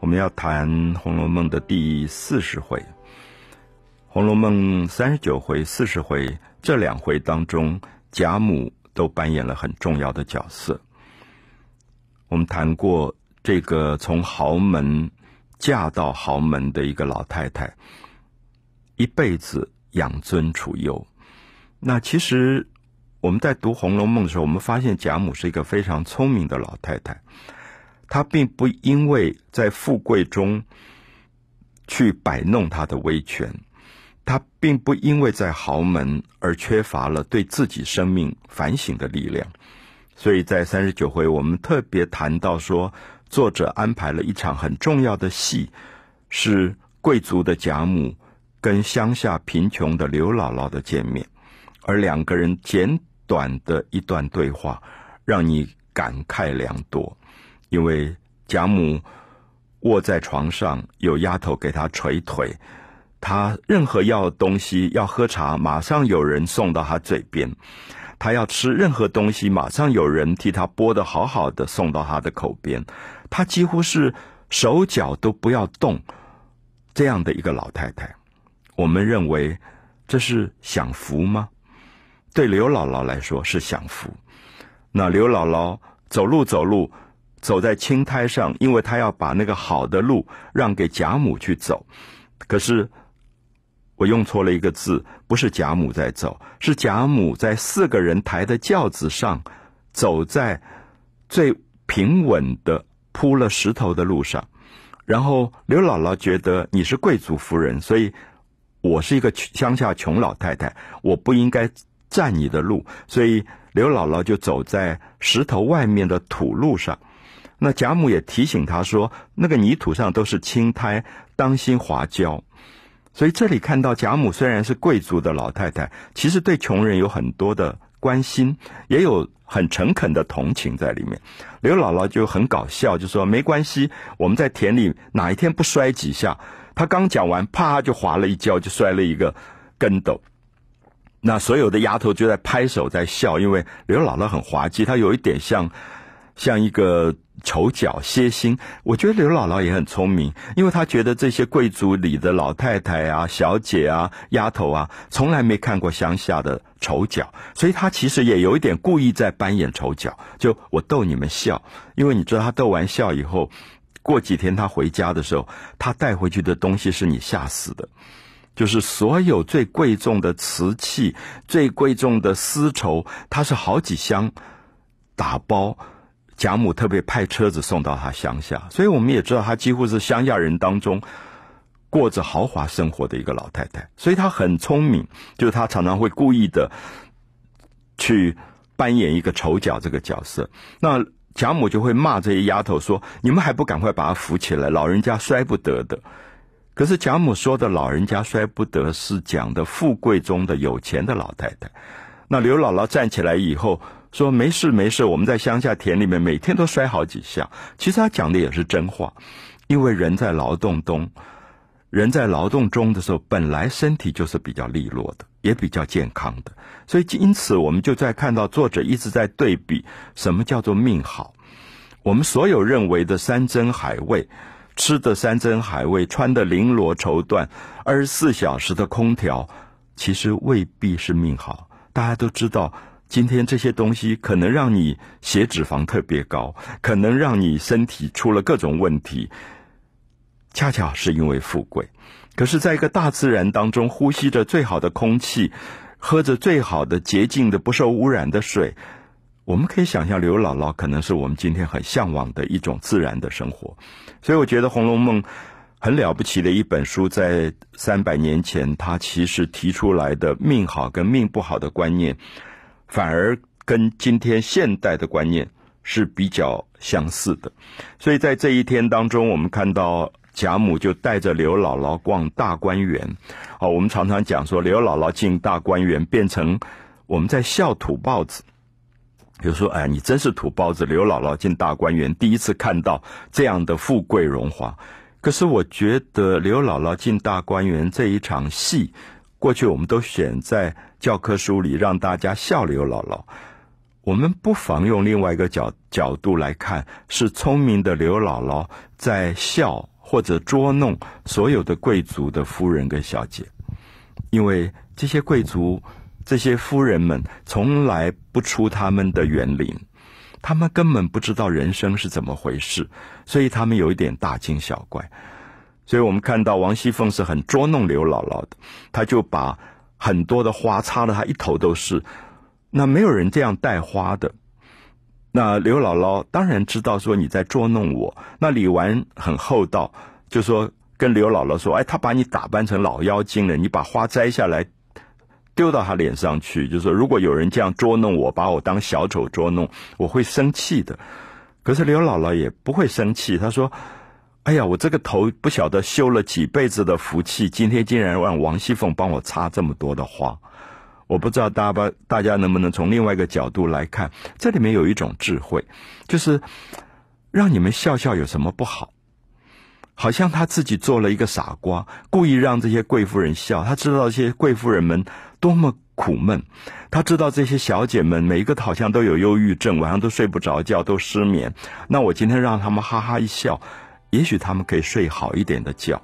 我们要谈《红楼梦》的第四十回，《红楼梦》三十九回、四十回这两回当中，贾母都扮演了很重要的角色。我们谈过这个从豪门嫁到豪门的一个老太太，一辈子养尊处优。那其实我们在读《红楼梦》的时候，我们发现贾母是一个非常聪明的老太太。他并不因为在富贵中去摆弄他的威权，他并不因为在豪门而缺乏了对自己生命反省的力量。所以在三十九回，我们特别谈到说，作者安排了一场很重要的戏，是贵族的贾母跟乡下贫穷的刘姥姥的见面，而两个人简短的一段对话，让你感慨良多。因为贾母卧在床上，有丫头给她捶腿，她任何要东西要喝茶，马上有人送到她嘴边；她要吃任何东西，马上有人替她剥的好好的送到她的口边。她几乎是手脚都不要动，这样的一个老太太。我们认为这是享福吗？对刘姥姥来说是享福。那刘姥姥走路走路。走在青苔上，因为他要把那个好的路让给贾母去走。可是我用错了一个字，不是贾母在走，是贾母在四个人抬的轿子上，走在最平稳的铺了石头的路上。然后刘姥姥觉得你是贵族夫人，所以我是一个乡下穷老太太，我不应该占你的路，所以刘姥姥就走在石头外面的土路上。那贾母也提醒他说：“那个泥土上都是青苔，当心滑跤。”所以这里看到贾母虽然是贵族的老太太，其实对穷人有很多的关心，也有很诚恳的同情在里面。刘姥姥就很搞笑，就说：“没关系，我们在田里哪一天不摔几下？”她刚讲完，啪就滑了一跤，就摔了一个跟斗。那所有的丫头就在拍手在笑，因为刘姥姥很滑稽，她有一点像像一个。丑角歇心，我觉得刘姥姥也很聪明，因为她觉得这些贵族里的老太太啊、小姐啊、丫头啊，从来没看过乡下的丑角，所以她其实也有一点故意在扮演丑角，就我逗你们笑，因为你知道，她逗完笑以后，过几天她回家的时候，她带回去的东西是你吓死的，就是所有最贵重的瓷器、最贵重的丝绸，它是好几箱打包。贾母特别派车子送到他乡下，所以我们也知道她几乎是乡下人当中过着豪华生活的一个老太太。所以她很聪明，就是她常常会故意的去扮演一个丑角这个角色。那贾母就会骂这些丫头说：“你们还不赶快把她扶起来，老人家摔不得的。”可是贾母说的“老人家摔不得”是讲的富贵中的有钱的老太太。那刘姥姥站起来以后。说没事没事，我们在乡下田里面每天都摔好几下。其实他讲的也是真话，因为人在劳动中，人在劳动中的时候，本来身体就是比较利落的，也比较健康的。所以因此，我们就在看到作者一直在对比什么叫做命好。我们所有认为的山珍海味，吃的山珍海味，穿的绫罗绸缎，二十四小时的空调，其实未必是命好。大家都知道。今天这些东西可能让你血脂肪特别高，可能让你身体出了各种问题，恰巧是因为富贵。可是，在一个大自然当中，呼吸着最好的空气，喝着最好的洁净的不受污染的水，我们可以想象，刘姥姥可能是我们今天很向往的一种自然的生活。所以，我觉得《红楼梦》很了不起的一本书，在三百年前，它其实提出来的命好跟命不好的观念。反而跟今天现代的观念是比较相似的，所以在这一天当中，我们看到贾母就带着刘姥姥逛大观园。哦，我们常常讲说，刘姥姥进大观园变成我们在笑土包子。比如说，哎，你真是土包子！刘姥姥进大观园，第一次看到这样的富贵荣华。可是我觉得刘姥姥进大观园这一场戏。过去我们都选在教科书里让大家笑刘姥姥，我们不妨用另外一个角角度来看，是聪明的刘姥姥在笑或者捉弄所有的贵族的夫人跟小姐，因为这些贵族、这些夫人们从来不出他们的园林，他们根本不知道人生是怎么回事，所以他们有一点大惊小怪。所以我们看到王熙凤是很捉弄刘姥姥的，她就把很多的花插的她一头都是。那没有人这样带花的。那刘姥姥当然知道说你在捉弄我。那李纨很厚道，就说跟刘姥姥说：“哎，他把你打扮成老妖精了，你把花摘下来丢到他脸上去，就说如果有人这样捉弄我，把我当小丑捉弄，我会生气的。”可是刘姥姥也不会生气，她说：“哎呀，我这个头不晓得修了几辈子的福气，今天竟然让王熙凤帮我插这么多的花。”我不知道大家大家能不能从另外一个角度来看，这里面有一种智慧，就是让你们笑笑有什么不好？好像他自己做了一个傻瓜，故意让这些贵妇人笑。他知道这些贵妇人们多么苦闷，他知道这些小姐们每一个好像都有忧郁症，晚上都睡不着觉，都失眠。那我今天让他们哈哈一笑，也许他们可以睡好一点的觉。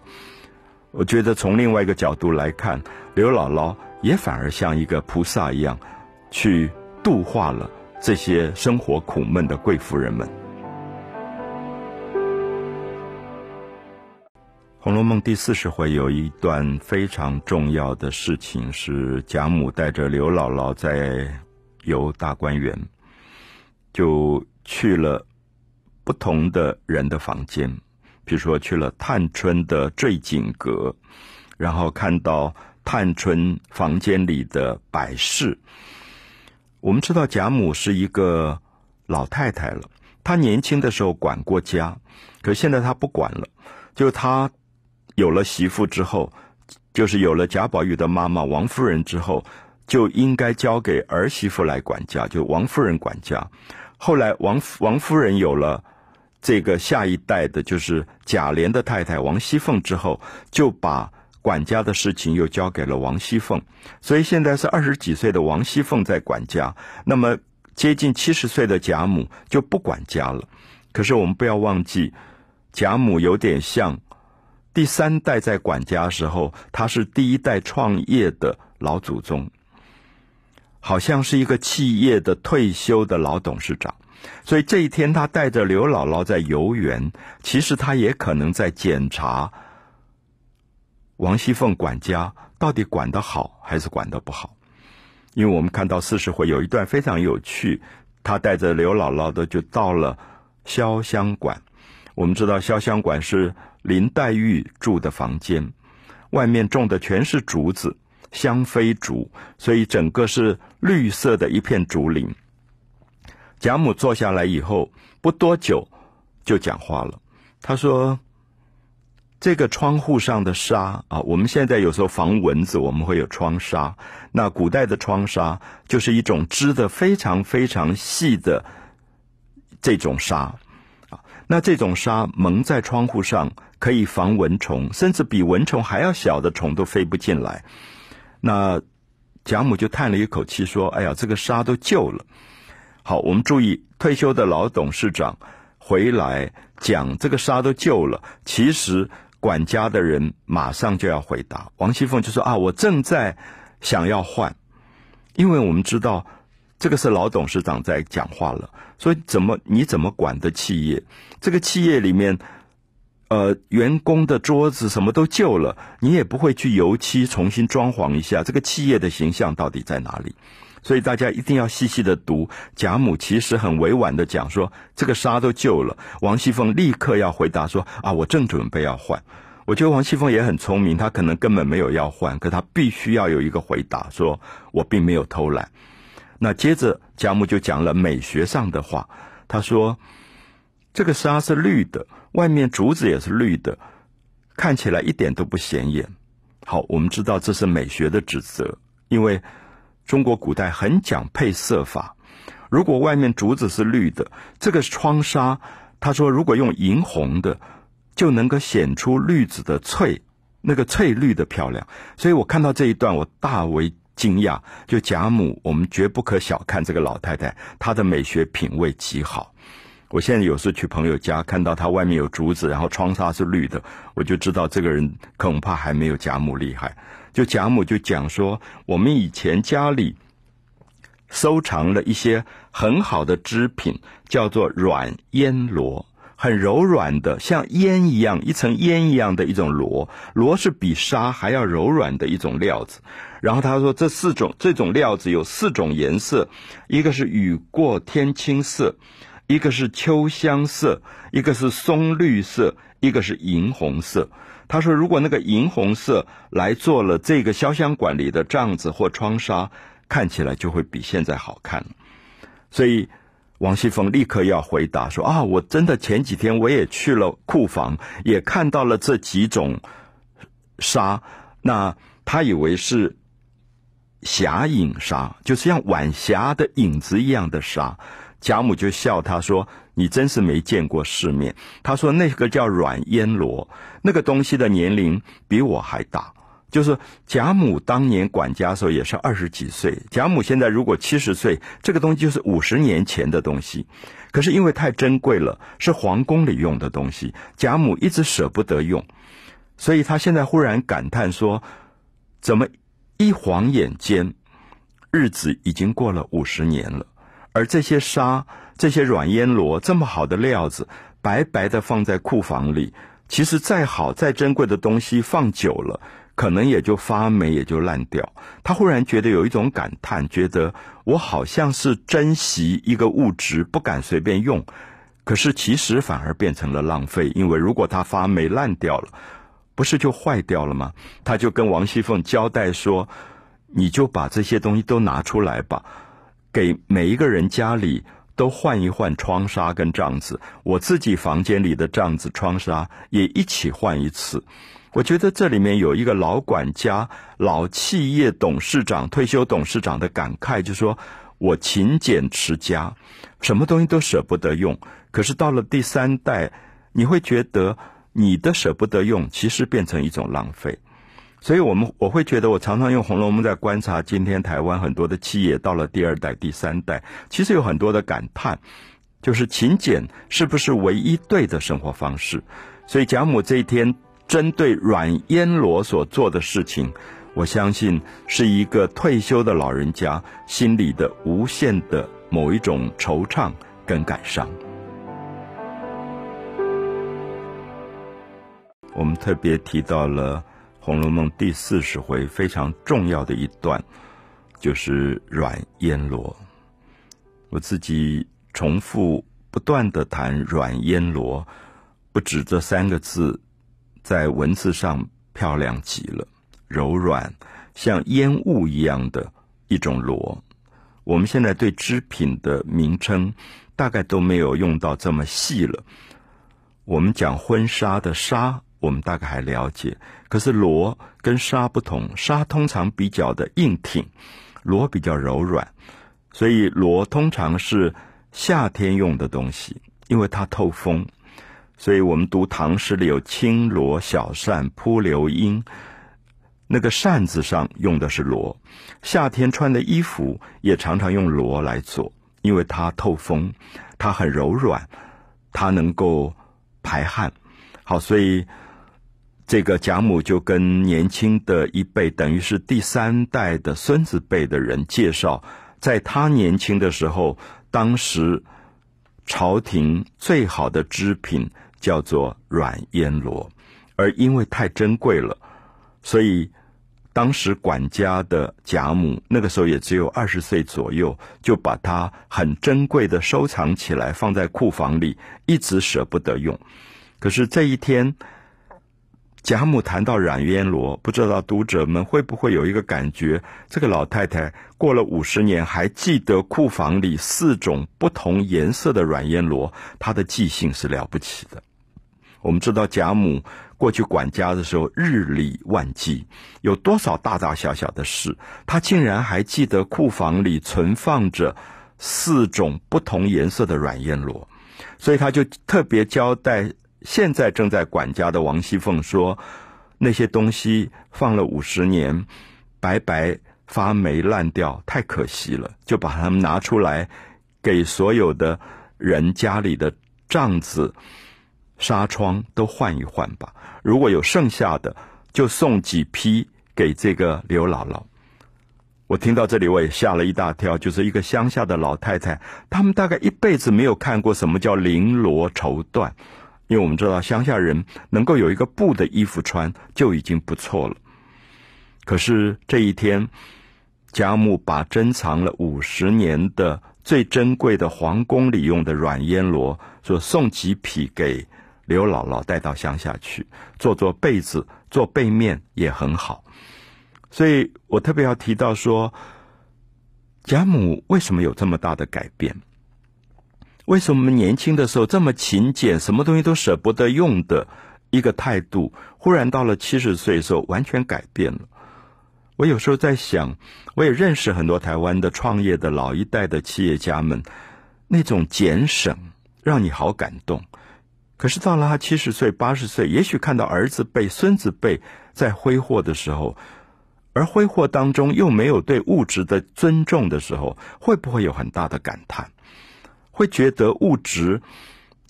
我觉得从另外一个角度来看，刘姥姥。也反而像一个菩萨一样，去度化了这些生活苦闷的贵妇人们。《红楼梦》第四十回有一段非常重要的事情，是贾母带着刘姥姥在游大观园，就去了不同的人的房间，比如说去了探春的坠锦阁，然后看到。探春房间里的摆饰，我们知道贾母是一个老太太了。她年轻的时候管过家，可现在她不管了。就她有了媳妇之后，就是有了贾宝玉的妈妈王夫人之后，就应该交给儿媳妇来管家，就王夫人管家。后来王王夫人有了这个下一代的，就是贾琏的太太王熙凤之后，就把。管家的事情又交给了王熙凤，所以现在是二十几岁的王熙凤在管家，那么接近七十岁的贾母就不管家了。可是我们不要忘记，贾母有点像第三代在管家时候，他是第一代创业的老祖宗，好像是一个企业的退休的老董事长。所以这一天他带着刘姥姥在游园，其实他也可能在检查。王熙凤管家到底管得好还是管得不好？因为我们看到四十回有一段非常有趣，他带着刘姥姥的就到了潇湘馆。我们知道潇湘馆是林黛玉住的房间，外面种的全是竹子，香妃竹，所以整个是绿色的一片竹林。贾母坐下来以后不多久就讲话了，他说。这个窗户上的纱啊，我们现在有时候防蚊子，我们会有窗纱。那古代的窗纱就是一种织的非常非常细的这种纱啊。那这种纱蒙在窗户上，可以防蚊虫，甚至比蚊虫还要小的虫都飞不进来。那贾母就叹了一口气说：“哎呀，这个纱都旧了。”好，我们注意，退休的老董事长回来讲这个沙都旧了，其实。管家的人马上就要回答，王熙凤就说：“啊，我正在想要换，因为我们知道这个是老董事长在讲话了，所以怎么你怎么管的企业？这个企业里面，呃，员工的桌子什么都旧了，你也不会去油漆重新装潢一下，这个企业的形象到底在哪里？”所以大家一定要细细的读。贾母其实很委婉的讲说，这个纱都旧了。王熙凤立刻要回答说：“啊，我正准备要换。”我觉得王熙凤也很聪明，她可能根本没有要换，可她必须要有一个回答，说我并没有偷懒。那接着贾母就讲了美学上的话，她说：“这个纱是绿的，外面竹子也是绿的，看起来一点都不显眼。”好，我们知道这是美学的指责，因为。中国古代很讲配色法，如果外面竹子是绿的，这个窗纱，他说如果用银红的，就能够显出绿子的翠，那个翠绿的漂亮。所以我看到这一段，我大为惊讶。就贾母，我们绝不可小看这个老太太，她的美学品味极好。我现在有时去朋友家，看到他外面有竹子，然后窗纱是绿的，我就知道这个人恐怕还没有贾母厉害。就贾母就讲说，我们以前家里收藏了一些很好的织品，叫做软烟罗，很柔软的，像烟一样，一层烟一样的一种罗。罗是比纱还要柔软的一种料子。然后他说，这四种这种料子有四种颜色，一个是雨过天青色。一个是秋香色，一个是松绿色，一个是银红色。他说，如果那个银红色来做了这个潇湘馆里的帐子或窗纱，看起来就会比现在好看。所以王熙凤立刻要回答说：“啊，我真的前几天我也去了库房，也看到了这几种纱。那他以为是霞影纱，就是像晚霞的影子一样的纱。”贾母就笑他说：“你真是没见过世面。”他说：“那个叫软烟罗，那个东西的年龄比我还大。就是贾母当年管家的时候也是二十几岁。贾母现在如果七十岁，这个东西就是五十年前的东西。可是因为太珍贵了，是皇宫里用的东西，贾母一直舍不得用，所以他现在忽然感叹说：怎么一晃眼间，日子已经过了五十年了？”而这些纱、这些软烟罗，这么好的料子，白白的放在库房里，其实再好、再珍贵的东西，放久了，可能也就发霉，也就烂掉。他忽然觉得有一种感叹，觉得我好像是珍惜一个物质，不敢随便用，可是其实反而变成了浪费，因为如果它发霉烂掉了，不是就坏掉了吗？他就跟王熙凤交代说：“你就把这些东西都拿出来吧。”给每一个人家里都换一换窗纱跟帐子，我自己房间里的帐子、窗纱也一起换一次。我觉得这里面有一个老管家、老企业董事长、退休董事长的感慨，就说我勤俭持家，什么东西都舍不得用。可是到了第三代，你会觉得你的舍不得用，其实变成一种浪费。所以，我们我会觉得，我常常用《红楼梦》在观察今天台湾很多的企业到了第二代、第三代，其实有很多的感叹，就是勤俭是不是唯一对的生活方式？所以，贾母这一天针对软烟罗所做的事情，我相信是一个退休的老人家心里的无限的某一种惆怅跟感伤。我们特别提到了。《红楼梦》第四十回非常重要的一段，就是软烟罗。我自己重复不断的谈软烟罗，不止这三个字，在文字上漂亮极了，柔软像烟雾一样的一种罗。我们现在对织品的名称，大概都没有用到这么细了。我们讲婚纱的纱。我们大概还了解，可是罗跟纱不同，纱通常比较的硬挺，罗比较柔软，所以罗通常是夏天用的东西，因为它透风。所以我们读唐诗里有“轻罗小扇扑流莺”，那个扇子上用的是罗。夏天穿的衣服也常常用罗来做，因为它透风，它很柔软，它能够排汗。好，所以。这个贾母就跟年轻的一辈，等于是第三代的孙子辈的人介绍，在他年轻的时候，当时朝廷最好的织品叫做软烟罗，而因为太珍贵了，所以当时管家的贾母那个时候也只有二十岁左右，就把它很珍贵的收藏起来，放在库房里，一直舍不得用。可是这一天。贾母谈到软烟罗，不知道读者们会不会有一个感觉：这个老太太过了五十年，还记得库房里四种不同颜色的软烟罗，她的记性是了不起的。我们知道贾母过去管家的时候，日理万机，有多少大大小小的事，她竟然还记得库房里存放着四种不同颜色的软烟罗，所以她就特别交代。现在正在管家的王熙凤说：“那些东西放了五十年，白白发霉烂掉，太可惜了，就把它们拿出来，给所有的人家里的帐子、纱窗都换一换吧。如果有剩下的，就送几批给这个刘姥姥。我听到这里，我也吓了一大跳。就是一个乡下的老太太，他们大概一辈子没有看过什么叫绫罗绸缎，因为我们知道乡下人能够有一个布的衣服穿就已经不错了。可是这一天，贾母把珍藏了五十年的最珍贵的皇宫里用的软烟罗，说送几匹给刘姥姥带到乡下去，做做被子，做被面也很好。所以我特别要提到说，贾母为什么有这么大的改变？为什么年轻的时候这么勤俭，什么东西都舍不得用的一个态度，忽然到了七十岁时候完全改变了？我有时候在想，我也认识很多台湾的创业的老一代的企业家们，那种俭省让你好感动。可是到了他七十岁、八十岁，也许看到儿子辈、孙子辈在挥霍的时候。而挥霍当中又没有对物质的尊重的时候，会不会有很大的感叹？会觉得物质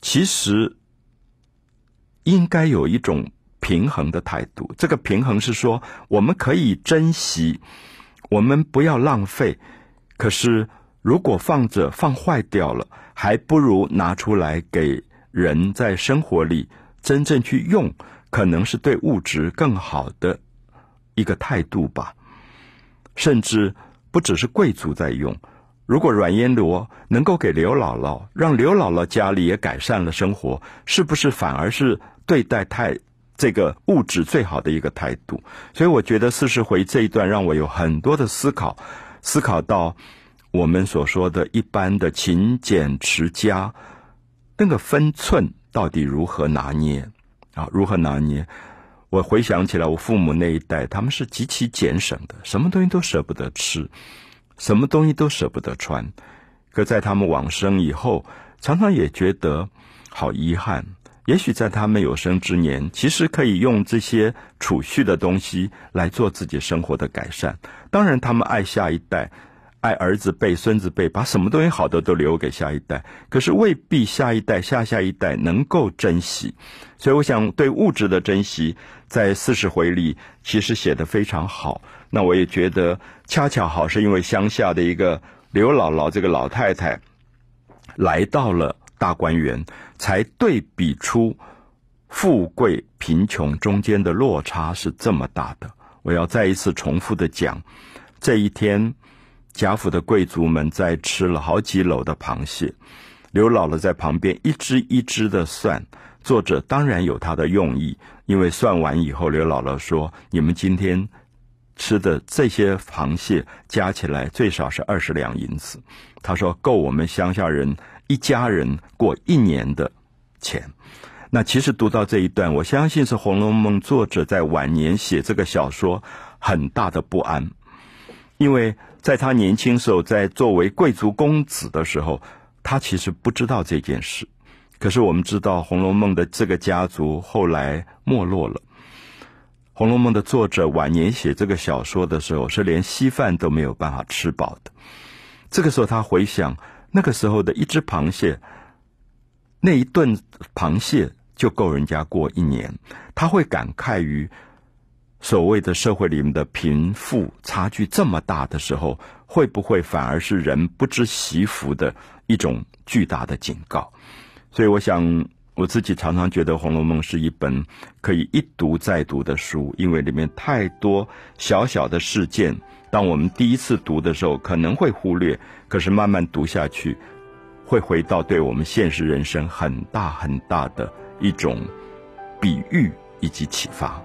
其实应该有一种平衡的态度。这个平衡是说，我们可以珍惜，我们不要浪费。可是如果放着放坏掉了，还不如拿出来给人在生活里真正去用，可能是对物质更好的。一个态度吧，甚至不只是贵族在用。如果软烟罗能够给刘姥姥，让刘姥姥家里也改善了生活，是不是反而是对待太这个物质最好的一个态度？所以我觉得四十回这一段让我有很多的思考，思考到我们所说的一般的勤俭持家，那个分寸到底如何拿捏啊？如何拿捏？我回想起来，我父母那一代，他们是极其俭省的，什么东西都舍不得吃，什么东西都舍不得穿。可在他们往生以后，常常也觉得好遗憾。也许在他们有生之年，其实可以用这些储蓄的东西来做自己生活的改善。当然，他们爱下一代。爱儿子辈、孙子辈，把什么东西好的都留给下一代，可是未必下一代、下下一代能够珍惜。所以，我想对物质的珍惜，在四十回里其实写得非常好。那我也觉得恰恰好，是因为乡下的一个刘姥姥这个老太太来到了大观园，才对比出富贵贫穷中间的落差是这么大的。我要再一次重复的讲，这一天。贾府的贵族们在吃了好几篓的螃蟹，刘姥姥在旁边一只一只的算。作者当然有他的用意，因为算完以后，刘姥姥说：“你们今天吃的这些螃蟹加起来最少是二十两银子。”他说：“够我们乡下人一家人过一年的钱。”那其实读到这一段，我相信是《红楼梦》作者在晚年写这个小说很大的不安，因为。在他年轻时候，在作为贵族公子的时候，他其实不知道这件事。可是我们知道，《红楼梦》的这个家族后来没落了。《红楼梦》的作者晚年写这个小说的时候，是连稀饭都没有办法吃饱的。这个时候，他回想那个时候的一只螃蟹，那一顿螃蟹就够人家过一年。他会感慨于。所谓的社会里面的贫富差距这么大的时候，会不会反而是人不知惜福的一种巨大的警告？所以，我想我自己常常觉得《红楼梦》是一本可以一读再读的书，因为里面太多小小的事件，当我们第一次读的时候可能会忽略，可是慢慢读下去，会回到对我们现实人生很大很大的一种比喻以及启发。